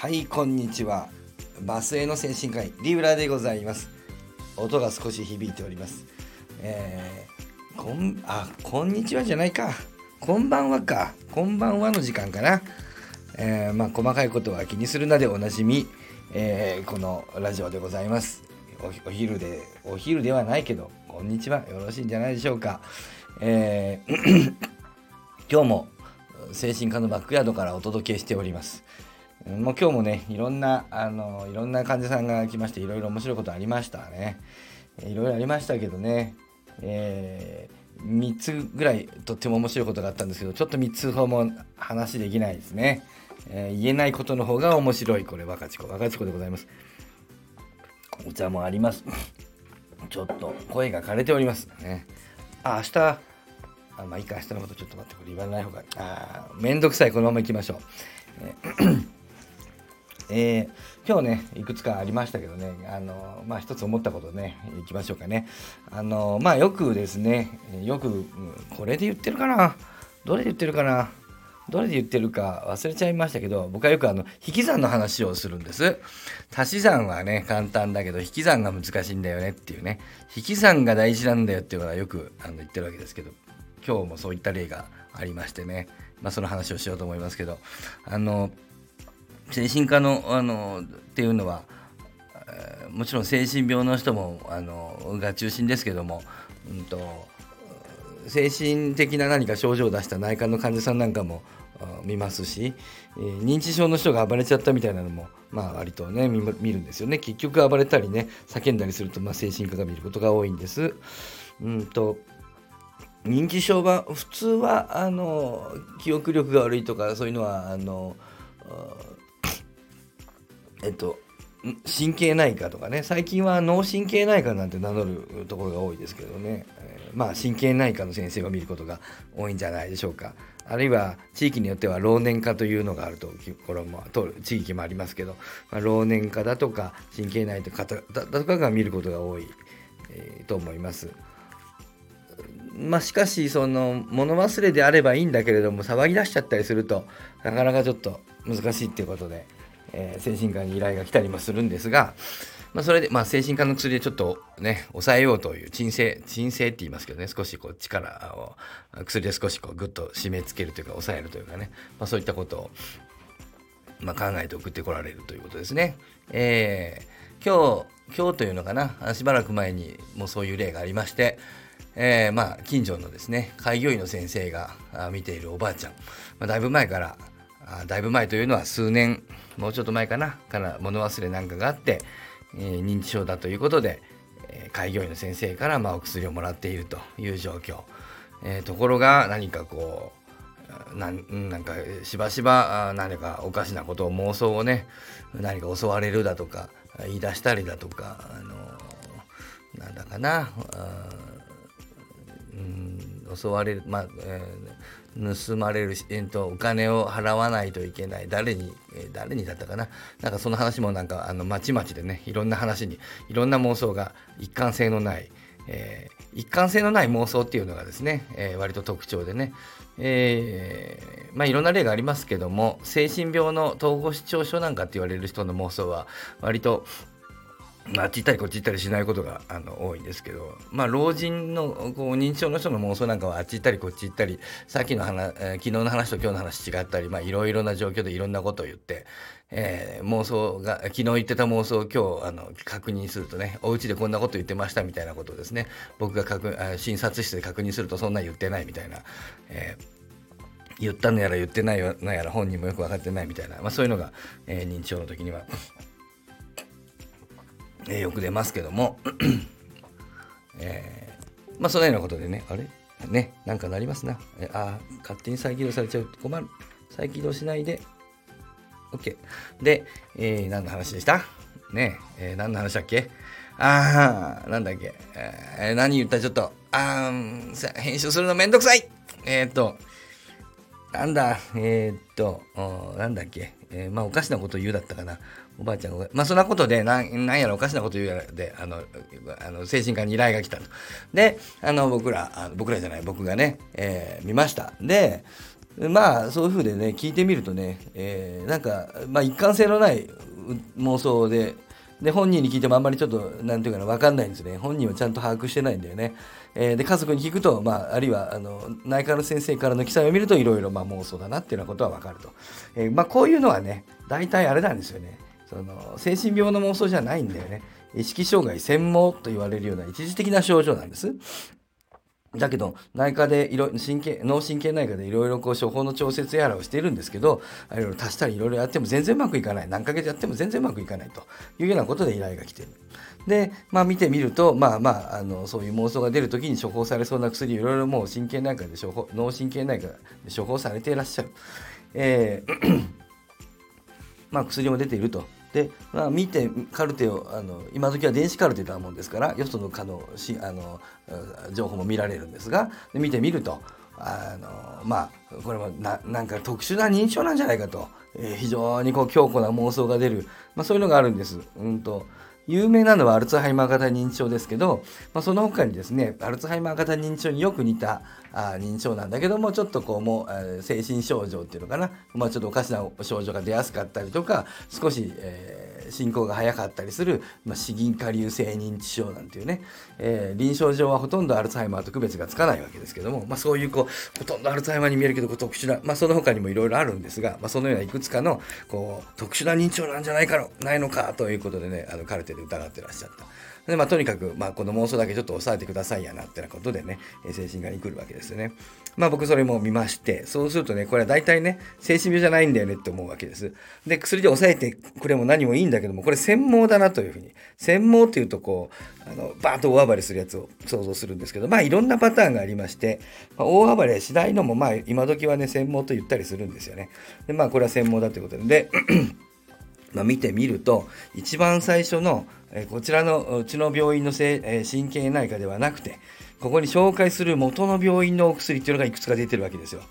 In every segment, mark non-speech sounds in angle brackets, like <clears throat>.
はいこんにちは。バスへの精神科医リブラでございます。音が少し響いております。えー、こんあこんにちはじゃないか。こんばんはか。こんばんはの時間かな。えー、まあ細かいことは気にするなでおなじみ、えー、このラジオでございます。お昼でお昼ではないけどこんにちは。よろしいんじゃないでしょうか。えー <clears throat> 今日も精神科のバックヤードからお届けしております。もう今日もね、いろんな、あの、いろんな患者さんが来まして、いろいろ面白いことありましたね。いろいろありましたけどね、えー、3つぐらいとっても面白いことがあったんですけど、ちょっと3つほども話できないですね。えー、言えないことの方が面白い、これ、若智子。若智子でございます。お茶もあります。<laughs> ちょっと声が枯れております。ね、あ、明日、あまあいいか、明日のことちょっと待って、これ言わない方が、あめんどくさい、このまま行きましょう。えー、え今日ね、いくつかありましたけどね、あのまあ一つ思ったことね、いきましょうかね。あのまあよくですね、よく、これで言ってるかなどれで言ってるかなどれで言ってるか忘れちゃいましたけど、僕はよくあの、引き算の話をするんです。足し算はね、簡単だけど、引き算が難しいんだよねっていうね、引き算が大事なんだよっていうのはよくあの言ってるわけですけど、今日もそういった例がありましてね、まあ、その話をしようと思いますけどあの精神科のあのっていうのはもちろん精神病の人もあのが中心ですけども、うんと、精神的な何か症状を出した内科の患者さんなんかも見ますし、えー、認知症の人が暴れちゃったみたいなのも、まあ、割とね見るんですよね結局暴れたりね叫んだりすると、まあ、精神科が見ることが多いんです。うんと認知症は普通はあの記憶力が悪いとかそういうのはあのえっと神経内科とかね最近は脳神経内科なんて名乗るところが多いですけどね、えー、まあ神経内科の先生を見ることが多いんじゃないでしょうかあるいは地域によっては老年科というのがあるところも通る地域もありますけど、まあ、老年科だとか神経内科だとかが見ることが多い、えー、と思います。まあ、しかしその物忘れであればいいんだけれども騒ぎ出しちゃったりするとなかなかちょっと難しいっていうことで、えー、精神科に依頼が来たりもするんですが、まあ、それで、まあ、精神科の薬でちょっとね抑えようという鎮静鎮静って言いますけどね少しこう力を薬で少しこうグッと締め付けるというか抑えるというかね、まあ、そういったことを、まあ、考えて送ってこられるということですね。えー、今日今日というのかなしばらく前にもうそういう例がありましてえー、まあ近所のですね開業医の先生が見ているおばあちゃん、まあ、だいぶ前からあだいぶ前というのは数年もうちょっと前かな。から物忘れなんかがあって、えー、認知症だということで、えー、開業医の先生からまあお薬をもらっているという状況、えー、ところが何かこうなんなんかしばしば何かおかしなことを妄想をね何か襲われるだとか言い出したりだとかあのなんだかな、襲われる、まあえー、盗まれる、えーと、お金を払わないといけない。誰に、えー、誰にだったかな。なんかその話もなんかあのまちまちでねいろんな話にいろんな妄想が一貫性のない、えー、一貫性のない妄想っていうのがですね、えー、割と特徴でね、えー、まあいろんな例がありますけども精神病の統合失調症なんかって言われる人の妄想は割とまあ、あっち行ったりこっち行ったりしないことがあの多いんですけど、まあ、老人のこう認知症の人の妄想なんかはあっち行ったりこっち行ったりさっきの話、えー、昨日の話と今日の話違ったり、まあ、いろいろな状況でいろんなことを言って、えー、妄想が昨日言ってた妄想を今日あの確認するとねお家でこんなこと言ってましたみたいなことをですね僕が確診察室で確認するとそんな言ってないみたいな。えー言ったのやら言ってないのやら本人もよく分かってないみたいな、まあ、そういうのが、えー、認知症の時にはえー、よく出ますけども、<clears throat> えー、まあそのようなことでね、あれ？ね、なんかなりますな。え、あ勝手に再起動されちゃう。と困る。再起動しないで。OK。で、えー、何の話でした？ねえー、何の話だっけ？ああ、なんだっけ、えー、何言った？ちょっと、あー、編集するのめんどくさい。えー、っと、なんだ、えー、っと、なんだっけ、えー、まあおかしなこと言うだったかな。おばあちゃんが、まあそんなことで、なん、なんやらおかしなこと言うやらで、あの、あの精神科に依頼が来たと。で、あの、僕ら、あ僕らじゃない、僕がね、えー、見ました。で、まあそういうふうでね聞いてみるとね、えー、なんか、まあ、一貫性のない妄想でで本人に聞いてもあんまりちょっとなんていうかな分かんないんですね本人はちゃんと把握してないんだよね、えー、で家族に聞くと、まあ、あるいはあの内科の先生からの記載を見るといろいろ妄想だなっていうようなことは分かると、えー、まあ、こういうのはね大体あれなんですよね。その精神病の妄想じゃないんだよね。意識障害専門と言われるような一時的な症状なんです。だけど内科でいろ神経脳神経内科でいろいろこう処方の調節やらをしているんですけどいろいろ足したりいろいろやっても全然うまくいかない何ヶ月やっても全然うまくいかないというようなことで依頼が来ている。で、まあ、見てみると、まあまあ、あのそういう妄想が出る時に処方されそうな薬いろいろもう神経内科で処方脳神経内科で処方されていらっしゃる。えー <clears throat> まあ、薬も出ているとで、まあ、見てカルテをあの今時は電子カルテだもんですからよその科のしあの情報も見られるんですがで見てみるとあのまあこれもななんか特殊な認知症なんじゃないかと、えー、非常にこう強固な妄想が出る、まあ、そういうのがあるんです。うんと有名なのはアルツハイマー型認知症ですけど、まあ、その他にですねアルツハイマー型認知症によく似たあ認知症なんだけどもちょっとこうもう、えー、精神症状っていうのかな、まあ、ちょっとおかしな症状が出やすかったりとか少し、えー進行が早かったりする、まあ、死銀下流性認知症なんていうね、えー、臨床上はほとんどアルツハイマーと区別がつかないわけですけども、まあ、そういうこうほとんどアルツハイマーに見えるけど特殊な、まあ、その他にもいろいろあるんですが、まあ、そのようないくつかのこう特殊な認知症なんじゃないかのないのかということでねあのカルテで疑ってらっしゃった。でまあ、とにかく、まあ、この妄想だけちょっと抑えてくださいやなってなことでね、精神科に来るわけですよね。まあ僕それも見まして、そうするとね、これは大体ね、精神病じゃないんだよねって思うわけです。で、薬で抑えてくれも何もいいんだけども、これ専門だなというふうに。専門っていうとこう、あの、バーッと大暴れするやつを想像するんですけど、まあいろんなパターンがありまして、まあ、大暴れしないのも、まあ今時はね、専門と言ったりするんですよね。で、まあこれは専門だということで、でまあ、見てみると一番最初の、えこちらのうちの病院のせ、え神経内科ではなくてここに紹介する元の病院のお薬っていうのがいくつか出てるわけですよ。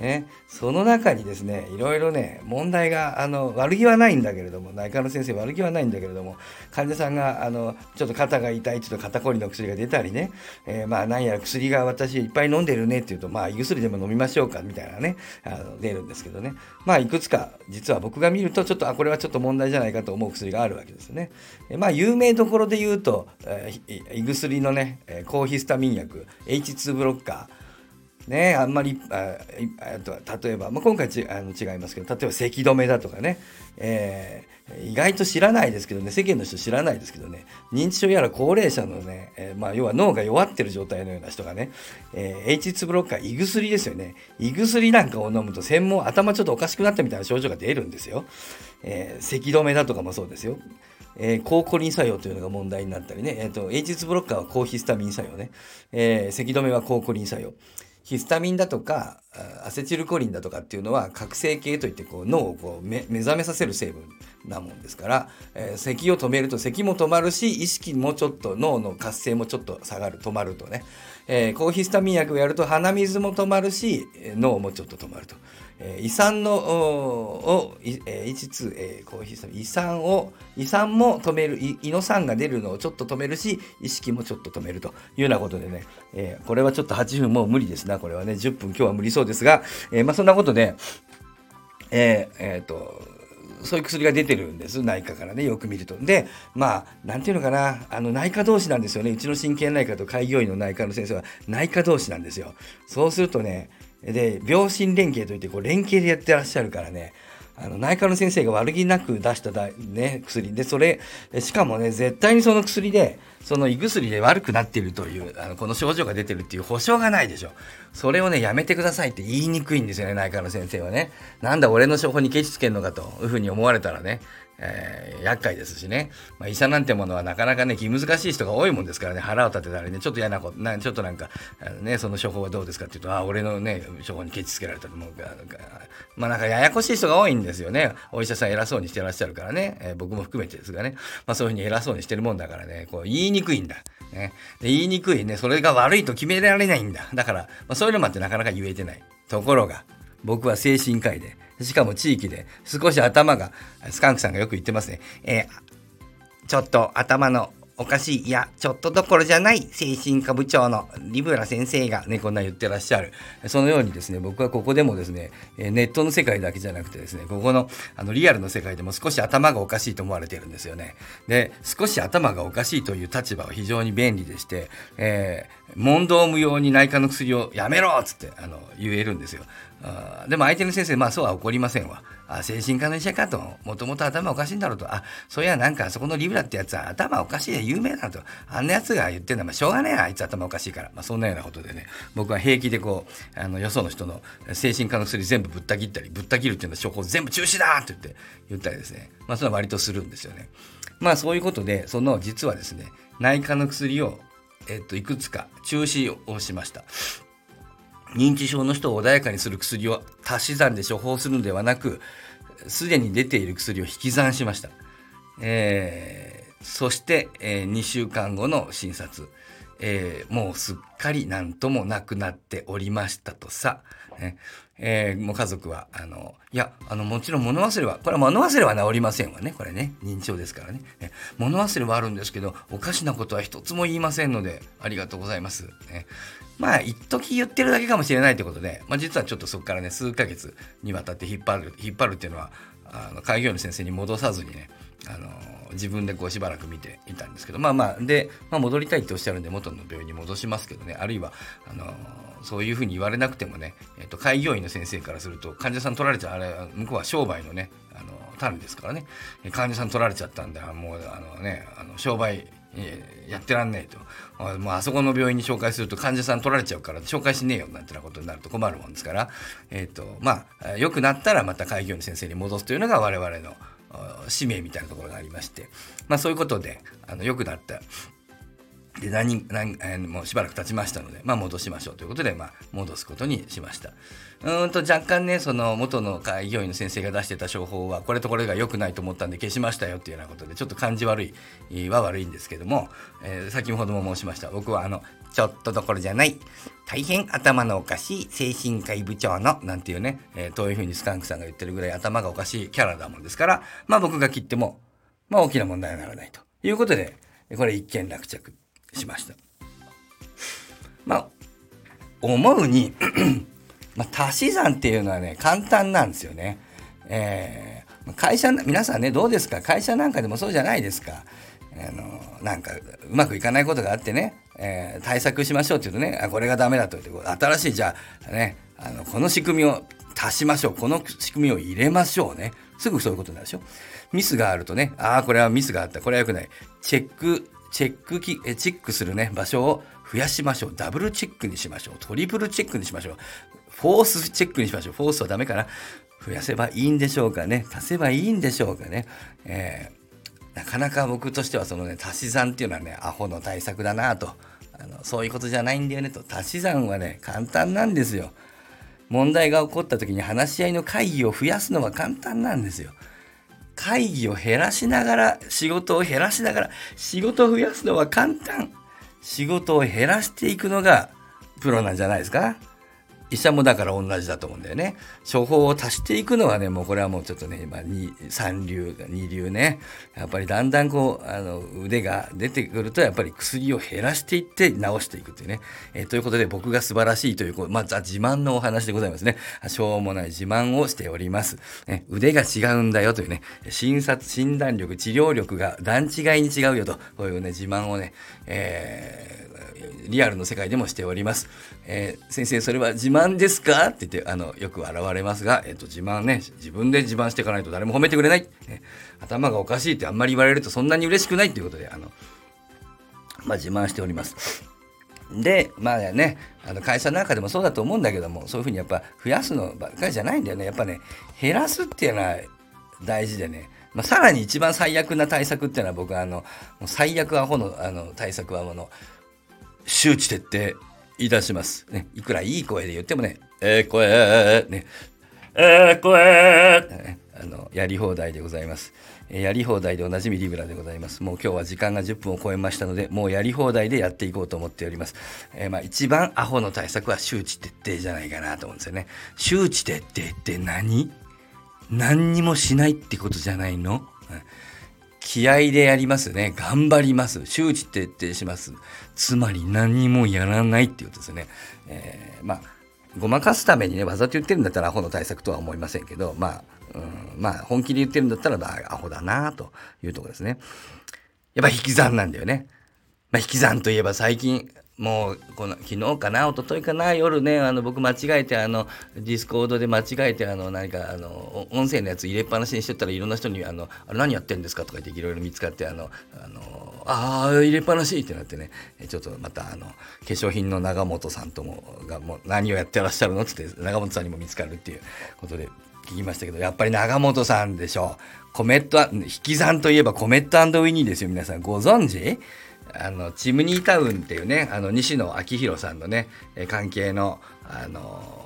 ね、その中にですねいろいろね問題があの悪気はないんだけれども内科の先生悪気はないんだけれども患者さんがあのちょっと肩が痛いちょっと肩こりの薬が出たりね、えー、まあ何やら薬が私いっぱい飲んでるねって言うとまあ胃薬でも飲みましょうかみたいなねあの出るんですけどねまあいくつか実は僕が見るとちょっとあこれはちょっと問題じゃないかと思う薬があるわけですね。えー、まあ有名どころで言うと、えー、胃薬のね抗ヒスタミン薬 H2 ブロッカーね、あんまりああと例えば、まあ、今回ちあの違いますけど例えば咳止めだとかね、えー、意外と知らないですけどね世間の人知らないですけどね。認知症やら高齢者のね、えー、まあ、要は脳が弱ってる状態のような人がね、えー、H2 ブロッカー胃薬ですよね。胃薬なんかを飲むと専門頭ちょっとおかしくなったみたいな症状が出るんですよ、え咳止めだとかもそうですよ。えー、抗コリン作用というのが問題になったりね、えーと、H2 ブロッカーは抗ヒスタミン作用ね、えー、咳止めは抗コリン作用。ヒスタミンだとかアセチルコリンだとかっていうのは覚醒系といってこう脳をこう目覚めさせる成分なもんですから、えー、咳を止めると咳も止まるし意識もちょっと脳の活性もちょっと下がる止まるとね、えー、抗ヒスタミン薬をやると鼻水も止まるし脳もちょっと止まると。えー、胃酸のを、えー、H2、えー、コーヒー酸胃酸を胃酸も止める胃の酸が出るのをちょっと止めるし意識もちょっと止めるというようなことでね、えー、これはちょっと8分もう無理ですな。これはね10分今日は無理そうですが、えー、まあそんなことでえー、えー、とそういう薬が出てるんです、内科からね、よく見ると。で、まあ、なんていうのかな、あの内科同士なんですよね。うちの神経内科と開業医の内科の先生は内科同士なんですよ。そうするとね、で病診連携といってこう連携でやってらっしゃるからねあの内科の先生が悪気なく出しただ、ね、薬。でそれしかもね絶対にその薬でその胃薬で悪くなっているというあのこの症状が出てるっていう保証がないでしょ。それをねやめてくださいって言いにくいんですよね内科の先生はね。なんだ俺の処方にケチつけんのかというふうに思われたらね。えー、厄介ですしね、まあ、医者なんてものはなかなかね気難しい人が多いもんですからね。腹を立てたりねちょっと嫌なことなちょっとなんか、ね、その処方はどうですかって言うとあ俺のね処方にケチつけられたと思うかまあなんかややこしい人が多いんですよね。お医者さん偉そうにしてらっしゃるからね、えー、僕も含めてですがね、まあ、そういうふうに偉そうにしてるもんだからねこう言いにくいんだ。ね、で言いにくいねそれが悪いと決められないんだ。だから、まあ、そういうのもあってなかなか言えてない。ところが僕は精神科医でしかも地域で少し頭が、スカンクさんがよく言ってますね。えー、ちょっと頭のおかしい、いや、ちょっとどころじゃない精神科部長のリブラ先生がね、こんな言ってらっしゃる。そのようにですね、僕はここでもですね、ネットの世界だけじゃなくてですね、ここのあのリアルの世界でも少し頭がおかしいと思われてるんですよね。で、少し頭がおかしいという立場は非常に便利でして、えー、問答無用に内科の薬をやめろっつってあの言えるんですよ。あでも相手の先生、まあそうは怒りませんわ。あ精神科の医者かと、もともと頭おかしいんだろうと、あ、そういやなんかそこのリブラってやつは頭おかしいで有名だと、あんなやつが言ってんだ、まあしょうがねえあいつ頭おかしいから。まあそんなようなことでね、僕は平気でこう、あのよその人の精神科の薬全部ぶった切ったり、ぶった切るっていうのは処方全部中止だって言って言ったりですね、まあそれは割とするんですよね。まあそういうことで、その実はですね、内科の薬を、えっと、いくつか中止をしました。認知症の人を穏やかにする薬を足し算で処方するのではなくすでに出ている薬を引き算しました、えー、そして、えー、2週間後の診察、えー、もうすっかり何ともなくなっておりましたとさ、ねえー、もう家族はあのいやあのもちろん物忘れはこれは物忘れは治りませんわね。これね認知症ですからね。ね物忘れはあるんですけどおかしなことは一つも言いませんのでありがとうございます、ね、まあ一時言ってるだけかもしれないってことで、まあ、実はちょっとそこからね数ヶ月にわたって引っ張る引っ張るっていうのはあの開業医の先生に戻さずにねあの自分でこうしばらく見ていたんですけどまあまあで、まあ、戻りたいっておっしゃるんで元の病院に戻しますけどねあるいはあのそういうふうに言われなくてもね、えー、と開業医の先生からすると患者さん取られちゃうあれ向こうは商売のねあの種ですからね。患者さん取られちゃったんでもうあのねあの商売やってらんねえと。もうあそこの病院に紹介すると患者さん取られちゃうから紹介しねえよなんてなことになると困るもんですから、えーとまあ、良くなったらまた開業医の先生に戻すというのが我々の使命みたいなところがありまして、まあ、そういうことであの良くなったで何何、え、もうしばらく経ちましたので、まあ、戻しましょうということで、まあ、戻すことにしました。うんと若干ねその元の開業医の先生が出してた処方はこれとこれが良くないと思ったんで消しましたよっていうようなことでちょっと感じ悪いは悪いんですけども、えー、先ほども申しました。僕はあのちょっとどころじゃない大変頭のおかしい精神科医部長のなんていうね、えー、ういうふうにスカンクさんが言ってるぐらい頭がおかしいキャラだもんですからまあ僕が切ってもまあ大きな問題にならないということでこれ一件落着。しました。まあ思うに <clears throat> まあ、足し算っていうのはね簡単なんですよね。えー、会社皆さんねどうですか？会社なんかでもそうじゃないですか。あのなんかうまくいかないことがあってね、えー、対策しましょうって言うとねあこれがダメだと言って新しいじゃあねあのこの仕組みを足しましょうこの仕組みを入れましょうねすぐそういうことになるでしょ？ミスがあるとねああこれはミスがあったこれはよくないチェックチェックきチェックするね場所を増やしましょう。ダブルチェックにしましょう。トリプルチェックにしましょう。フォースチェックにしましょう。フォースはダメかな？増やせばいいんでしょうかね？足せばいいんでしょうかね、えー、なかなか僕としてはそのね足し算っていうのはねアホの対策だなと。あのそういうことじゃないんだよねと。足し算はね簡単なんですよ。問題が起こった時に話し合いの会議を増やすのは簡単なんですよ。会議を減らしながら仕事を減らしながら仕事を増やすのは簡単。仕事を減らしていくのがプロなんじゃないですか？医者もだから同じだと思うんだよね。処方を足していくのはね、もうこれはもうちょっとね、今、三流、二流ね。やっぱりだんだんこう、あの、腕が出てくると、やっぱり薬を減らしていって治していくっていうね。えー、ということで僕が素晴らしいという、まずは自慢のお話でございますね。しょうもない自慢をしております。ね、腕が違うんだよというね、診察、診断力、治療力が段違いに違うよと、こういうね、自慢をね、えーリアルの世界でもしております。えー、先生それは自慢ですか？って言ってあのよく現れますが、えーと、自慢ね自分で自慢していかないと誰も褒めてくれない、ね、頭がおかしいってあんまり言われるとそんなに嬉しくないっていうことであの、まあ、自慢しております。でまあねあの会社なんかでもそうだと思うんだけどもそういうふうにやっぱ増やすのばっかりじゃないんだよね。やっぱね減らすっていうのは大事でね。まあ、さらに一番最悪な対策っていうのは僕はあの最悪アホのあの対策はもの。周知徹底いたします。ね、いくらいい声で言ってもね、えー、声、ね、えー、声、あの、やり放題でございます。やり放題でおなじみリブラでございます。もう今日は時間が10分を超えましたので、もうやり放題でやっていこうと思っております。えー、まあ一番アホの対策は周知徹底じゃないかなと思うんですよね。周知徹底って何？何にもしないってことじゃないの、気合でやりますね。頑張ります。周知徹底します。つまり何もやらないっていうことですね。えー、まあ、ごまかすためにね、わざと言ってるんだったらアホの対策とは思いませんけど、まあ、うん、まあ、本気で言ってるんだったら、まあ、アホだなというとこですね。やっぱ引き算なんだよね。まあ、引き算といえば最近、もうこの昨日かな一昨日かな夜ねあの僕間違えてあのディスコードで間違えてあの何かあの音声のやつ入れっぱなしにしてたらいろんな人に「あのあれ何やってんですか?」とか言っていろいろ見つかってあのあのあ入れっぱなしってなってね。ちょっとまたあの化粧品の長本さんともがもう何をやってらっしゃるの？ってって長本さんにも見つかるっていうことで聞きましたけどやっぱり長本さんでしょう。コメット引き算といえばコメットウィニーですよ皆さん。ご存知？あのチムニータウンっていうねあの西野昭弘さんのね関係のあの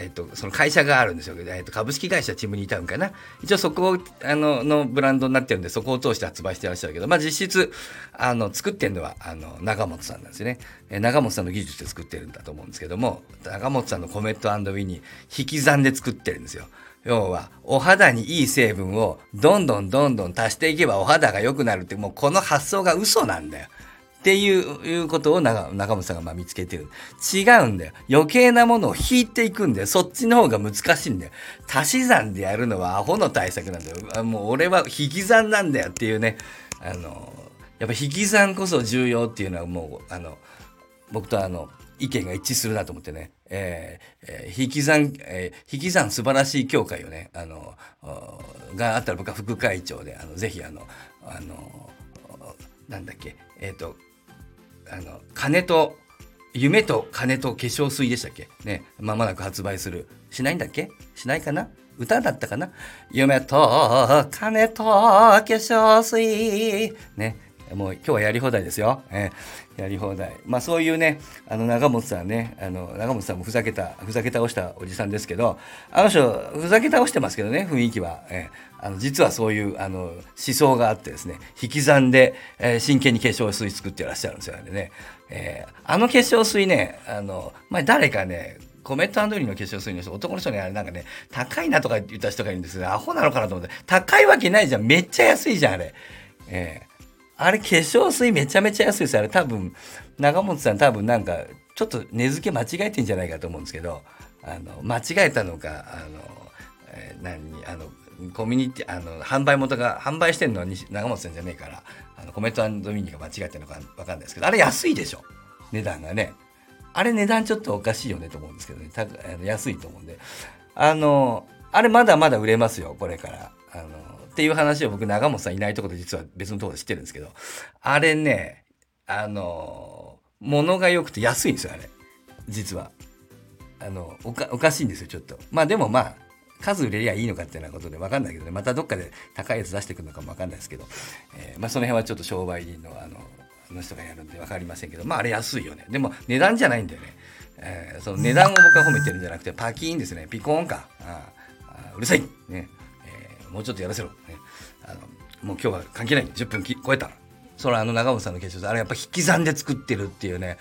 えっと、その会社があるんですよ、えっと、株式会社チムニータウンかな。一応そこあののブランドになってるんでそこを通して発売してらっしゃるけど、まあ、実質あの作ってるのはあの長本さんなんですよね、え長本さんの技術で作ってるんだと思うんですけども長本さんのコメットウィニー引き算で作ってるんですよ。要はお肌にいい成分をどんどんどんどん足していけばお肌が良くなるってもうこの発想が嘘なんだよ。っていういうことを中中本さんがまあ見つけてる。違うんだよ。余計なものを引いていくんだよ。そっちの方が難しいんだよ。足し算でやるのはアホの対策なんだよ。もう俺は引き算なんだよっていうね。あの、やっぱ引き算こそ重要っていうのはもう、あの、僕とあの、意見が一致するなと思ってね。えー、引き算、えー、引き算素晴らしい協会をね、あの、があったら僕は副会長で、あの、ぜひあの、あの、なんだっけ、えっ、ー、と、あの、金と、夢と金と化粧水でしたっけ？ね、まもなく発売する。しないんだっけ？しないかな？歌だったかな？夢と金と化粧水。ね。もう今日はやり放題ですよ。えー、やり放題。まあそういうね、あの長本さんね、あの長本さんもふざけた、ふざけ倒したおじさんですけど、あの人、ふざけ倒してますけどね、雰囲気は。えー、あの実はそういうあの思想があってですね、引き算で、えー、真剣に化粧水作ってらっしゃるんですよね。えー、あの化粧水ね、あの、まあ、誰かね、コメントアンドリーの化粧水の人、男の人にあれなんかね、高いなとか言った人がいるんですよ。アホなのかなと思って。高いわけないじゃん。めっちゃ安いじゃん、あれ。えーあれ化粧水めちゃめちゃ安いですあれ多分長本さん多分なんかちょっと値付け間違えてんじゃないかと思うんですけどあの間違えたのかあの、えー、何あのコミュニティあの販売元が販売してるのは長本さんじゃねえからあのコメントミニが間違えてるのか分かんないですけどあれ安いでしょ。値段がね。あれ値段ちょっとおかしいよねと思うんですけどね。たあの安いと思うんで。あのあれまだまだ売れますよこれから。あのっていう話を僕、長本さんいないとこで実は別のとこで知ってるんですけど、あれね、あの、物が良くて安いんですよ、あれ。実は。あの、おか、おかしいんですよ、ちょっと。まあでもまあ、数売れりゃいいのかっていうようなことで分かんないけどね、またどっかで高いやつ出してくるのかも分かんないですけど、えー、まあその辺はちょっと商売人のあの、あの人がやるんで分かりませんけど、まああれ安いよね。でも値段じゃないんだよね。えー、その値段を僕は褒めてるんじゃなくて、パキーンですね。ピコーンか。ああうるさい。ね。もうちょっとやらせろ、ね、あのもう今日は関係ない。10分超えたそれあの長本さんの決勝あれやっぱ引き算で作ってるっていうね。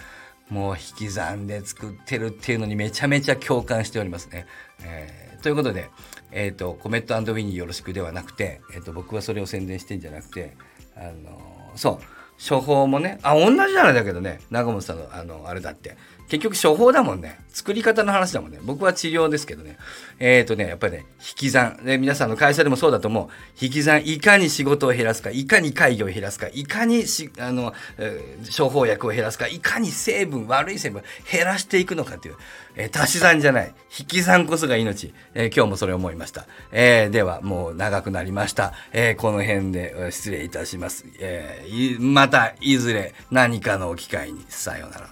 もう引き算で作ってるっていうのにめちゃめちゃ共感しておりますね。えー、ということで、えっ、ー、と、コメットウィニーよろしくではなくて、えっ、ー、と、僕はそれを宣伝してんじゃなくて、あのそう、処方もね、あ、同じじゃないだけどね、長本さんの、あの、あれだって、結局処方だもんね。作り方の話だもんね。僕は治療ですけどね。えっ、ー、とね、やっぱりね、引き算。で、皆さんの会社でもそうだと思う。引き算、いかに仕事を減らすか、いかに会議を減らすか、いかにし、あの、えー、処方薬を減らすか、いかに成分、悪い成分減らしていくのかっていう、えー、足し算じゃない。引き算こそが命、えー、今日もそれ思いました、えー、ではもう長くなりました、えこの辺で失礼いたします、えまたいずれ何かの機会に。さようなら。